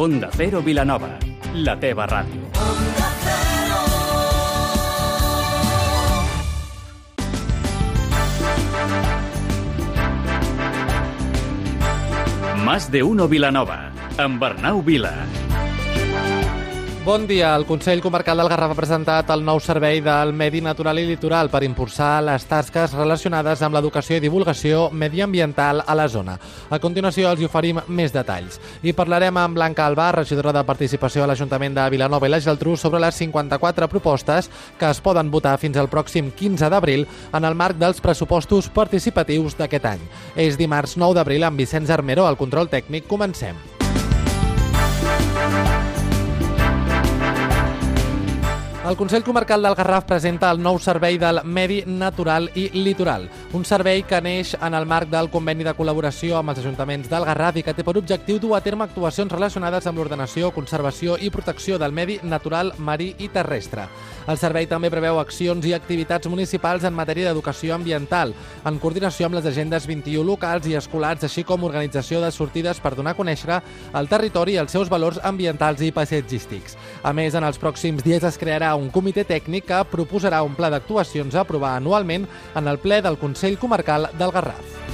Onda Cero Vilanova, la teva ràdio. Más de uno Vilanova, amb Arnau Vila. Bon dia. El Consell Comarcal del Garraf ha presentat el nou servei del Medi Natural i Litoral per impulsar les tasques relacionades amb l'educació i divulgació mediambiental a la zona. A continuació els hi oferim més detalls. I parlarem amb Blanca Alba, regidora de Participació a l'Ajuntament de Vilanova i la Geltrú, sobre les 54 propostes que es poden votar fins al pròxim 15 d'abril en el marc dels pressupostos participatius d'aquest any. És dimarts 9 d'abril amb Vicenç Armero, al control tècnic. Comencem. El Consell Comarcal del Garraf presenta el nou servei del Medi Natural i Litoral, un servei que neix en el marc del conveni de col·laboració amb els ajuntaments del Garraf i que té per objectiu dur a terme actuacions relacionades amb l'ordenació, conservació i protecció del medi natural, marí i terrestre. El servei també preveu accions i activitats municipals en matèria d'educació ambiental, en coordinació amb les agendes 21 locals i escolars, així com organització de sortides per donar a conèixer el territori i els seus valors ambientals i paisatgístics. A més, en els pròxims dies es crearà un comitè tècnic que proposarà un pla d'actuacions a aprovar anualment en el ple del Consell Comarcal del Garraf.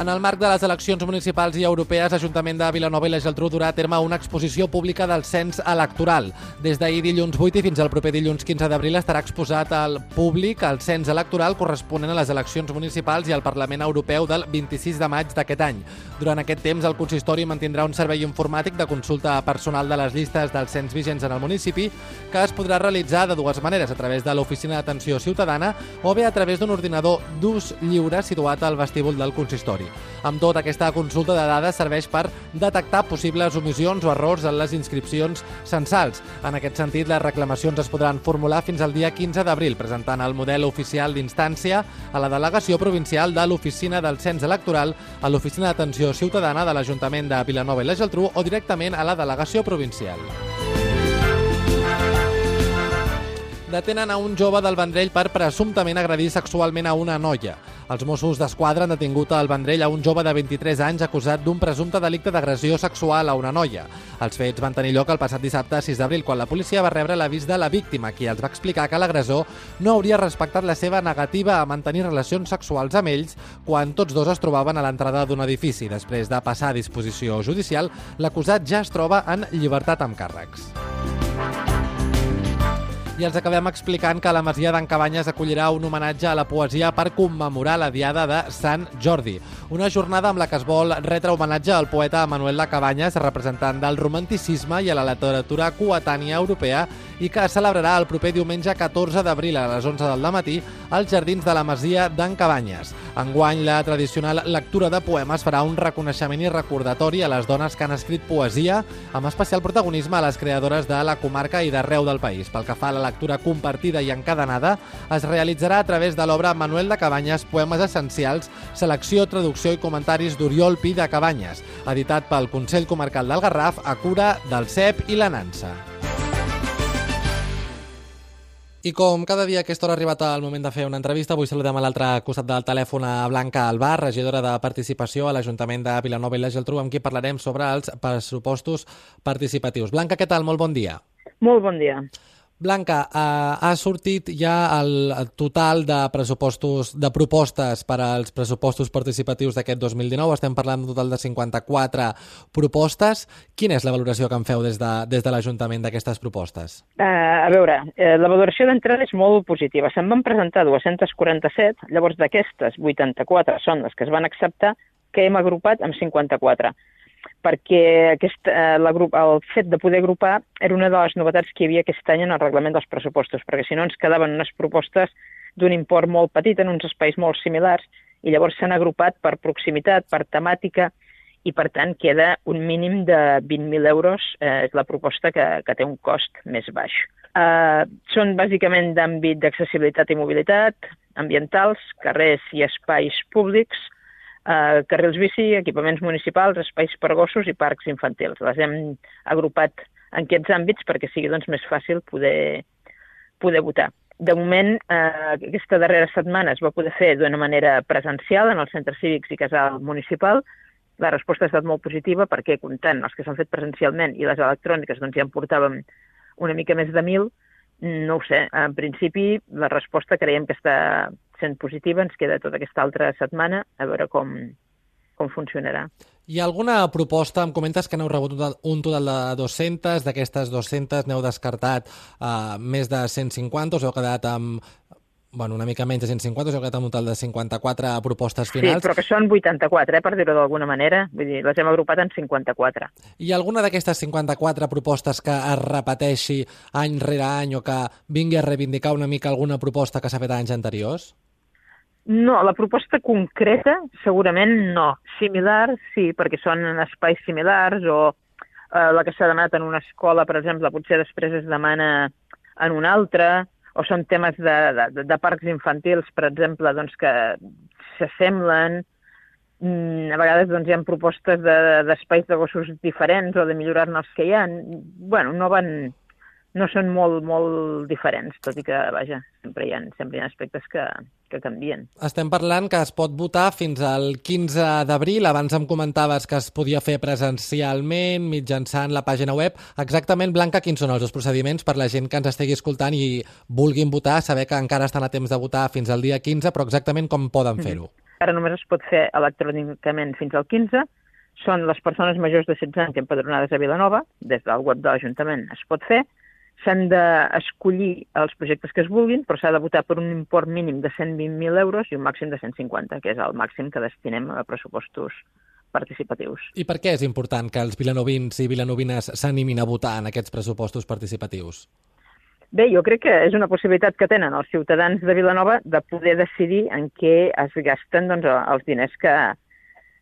En el marc de les eleccions municipals i europees, l'Ajuntament de Vilanova i la Geltrú durà a terme una exposició pública del cens electoral. Des d'ahir dilluns 8 i fins al proper dilluns 15 d'abril estarà exposat al públic el cens electoral corresponent a les eleccions municipals i al Parlament Europeu del 26 de maig d'aquest any. Durant aquest temps, el consistori mantindrà un servei informàtic de consulta personal de les llistes del cens vigents en el municipi que es podrà realitzar de dues maneres, a través de l'Oficina d'Atenció Ciutadana o bé a través d'un ordinador d'ús lliure situat al vestíbul del consistori. Amb tot, aquesta consulta de dades serveix per detectar possibles omissions o errors en les inscripcions censals. En aquest sentit, les reclamacions es podran formular fins al dia 15 d'abril, presentant el model oficial d'instància a la delegació provincial de l'Oficina del Cens Electoral, a l'Oficina d'Atenció Ciutadana de l'Ajuntament de Vilanova i la Geltrú o directament a la delegació provincial. Detenen a un jove del Vendrell per presumptament agredir sexualment a una noia. Els Mossos d'Esquadra han detingut al Vendrell a un jove de 23 anys acusat d'un presumpte delicte d'agressió sexual a una noia. Els fets van tenir lloc el passat dissabte 6 d'abril, quan la policia va rebre l'avís de la víctima, qui els va explicar que l'agressor no hauria respectat la seva negativa a mantenir relacions sexuals amb ells quan tots dos es trobaven a l'entrada d'un edifici. Després de passar a disposició judicial, l'acusat ja es troba en llibertat amb càrrecs i els acabem explicant que la Masia d'en Cabanyes acollirà un homenatge a la poesia per commemorar la Diada de Sant Jordi. Una jornada amb la que es vol retre homenatge al poeta Manuel de Cabanyes, representant del romanticisme i a la literatura coetània europea i que es celebrarà el proper diumenge 14 d'abril a les 11 del matí als Jardins de la Masia d'en Cabanyes. Enguany, la tradicional lectura de poemes farà un reconeixement i recordatori a les dones que han escrit poesia, amb especial protagonisme a les creadores de la comarca i d'arreu del país. Pel que fa a la lectura compartida i encadenada, es realitzarà a través de l'obra Manuel de Cabanyes, Poemes Essencials, selecció, traducció i comentaris d'Oriol Pi de Cabanyes, editat pel Consell Comarcal del Garraf a cura del CEP i la Nansa. I com cada dia a aquesta hora ha arribat el moment de fer una entrevista, avui saludem a l'altre costat del telèfon a Blanca Albar, regidora de Participació a l'Ajuntament de Vilanova i la Geltrú, amb qui parlarem sobre els pressupostos participatius. Blanca, què tal? Molt bon dia. Molt bon dia. Blanca, eh, ha sortit ja el, total de pressupostos de propostes per als pressupostos participatius d'aquest 2019. Estem parlant d'un total de 54 propostes. Quina és la valoració que en feu des de, des de l'Ajuntament d'aquestes propostes? Uh, a veure, uh, la valoració d'entrada és molt positiva. Se'n van presentar 247, llavors d'aquestes 84 són les que es van acceptar, que hem agrupat amb 54 perquè aquest, eh, la grup, el fet de poder agrupar era una de les novetats que hi havia aquest any en el reglament dels pressupostos, perquè si no ens quedaven unes propostes d'un import molt petit en uns espais molt similars i llavors s'han agrupat per proximitat, per temàtica i per tant queda un mínim de 20.000 euros, eh, és la proposta que, que té un cost més baix. Eh, són bàsicament d'àmbit d'accessibilitat i mobilitat, ambientals, carrers i espais públics, eh, carrils bici, equipaments municipals, espais per gossos i parcs infantils. Les hem agrupat en aquests àmbits perquè sigui doncs, més fàcil poder, poder votar. De moment, eh, aquesta darrera setmana es va poder fer d'una manera presencial en els centres cívics i casal municipal La resposta ha estat molt positiva perquè, comptant els que s'han fet presencialment i les electròniques, doncs ja en portàvem una mica més de 1.000, no ho sé, en principi la resposta creiem que està sent positiva, ens queda tota aquesta altra setmana a veure com, com funcionarà. Hi ha alguna proposta, em comentes que n'heu rebut un total de 200, d'aquestes 200 n'heu descartat uh, més de 150, us heu quedat amb bueno, una mica menys de 150, us heu quedat amb un total de 54 propostes finals. Sí, però que són 84, eh, per dir-ho d'alguna manera. Vull dir, les hem agrupat en 54. Hi ha alguna d'aquestes 54 propostes que es repeteixi any rere any o que vingui a reivindicar una mica alguna proposta que s'ha fet anys anteriors? No, la proposta concreta segurament no. Similar, sí, perquè són en espais similars o eh, la que s'ha demanat en una escola, per exemple, potser després es demana en una altra o són temes de, de, de parcs infantils, per exemple, doncs, que s'assemblen, mm, a vegades doncs, hi ha propostes d'espais de, de gossos diferents o de millorar-ne els que hi ha. bueno, no van, no són molt, molt diferents, tot i que, vaja, sempre hi ha, sempre hi ha aspectes que, que canvien. Estem parlant que es pot votar fins al 15 d'abril. Abans em comentaves que es podia fer presencialment, mitjançant la pàgina web. Exactament, Blanca, quins són els dos procediments per la gent que ens estigui escoltant i vulguin votar, saber que encara estan a temps de votar fins al dia 15, però exactament com poden fer-ho? Mm -hmm. Ara només es pot fer electrònicament fins al 15, són les persones majors de 16 anys empadronades a Vilanova, des del web de l'Ajuntament es pot fer, s'han d'escollir els projectes que es vulguin, però s'ha de votar per un import mínim de 120.000 euros i un màxim de 150, que és el màxim que destinem a pressupostos participatius. I per què és important que els vilanovins i vilanovines s'animin a votar en aquests pressupostos participatius? Bé, jo crec que és una possibilitat que tenen els ciutadans de Vilanova de poder decidir en què es gasten doncs, els diners que,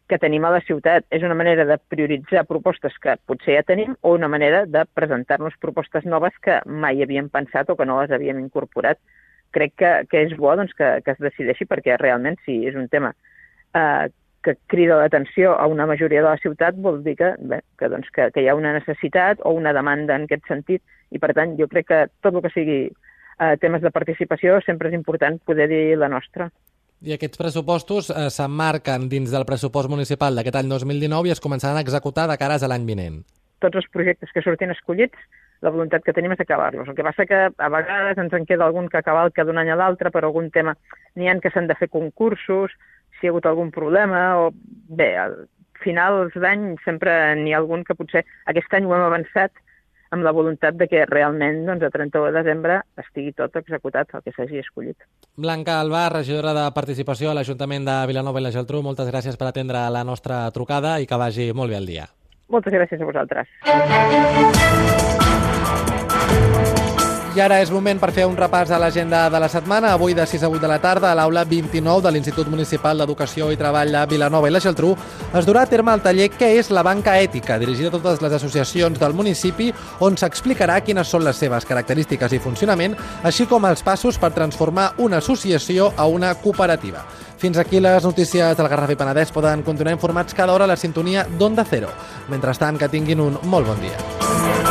que tenim a la ciutat. És una manera de prioritzar propostes que potser ja tenim o una manera de presentar-nos propostes noves que mai havíem pensat o que no les havíem incorporat. Crec que, que és bo doncs, que, que es decideixi perquè realment si és un tema eh, que crida l'atenció a una majoria de la ciutat vol dir que, bé, que, doncs, que, que hi ha una necessitat o una demanda en aquest sentit i per tant jo crec que tot el que sigui eh, temes de participació sempre és important poder dir la nostra. I aquests pressupostos eh, s'emmarquen dins del pressupost municipal d'aquest any 2019 i es començaran a executar de cares a l'any vinent. Tots els projectes que surtin escollits, la voluntat que tenim és acabar-los. El que passa que a vegades ens en queda algun que que d'un any a l'altre per algun tema. N'hi han que s'han de fer concursos, si hi ha hagut algun problema, o bé, al finals d'any sempre n'hi ha algun que potser aquest any ho hem avançat amb la voluntat de que realment doncs, a 31 de desembre estigui tot executat, el que s'hagi escollit. Blanca Alba, regidora de Participació a l'Ajuntament de Vilanova i la Geltrú, moltes gràcies per atendre la nostra trucada i que vagi molt bé el dia. Moltes gràcies a vosaltres. I ara és moment per fer un repàs a l'agenda de la setmana. Avui de 6 a 8 de la tarda a l'aula 29 de l'Institut Municipal d'Educació i Treball de Vilanova i la Geltrú es durà a terme el taller Què és la banca ètica, dirigida a totes les associacions del municipi, on s'explicarà quines són les seves característiques i funcionament, així com els passos per transformar una associació a una cooperativa. Fins aquí les notícies del Garraf i Penedès poden continuar informats cada hora a la sintonia d'Onda Cero. Mentrestant, que tinguin un molt bon dia.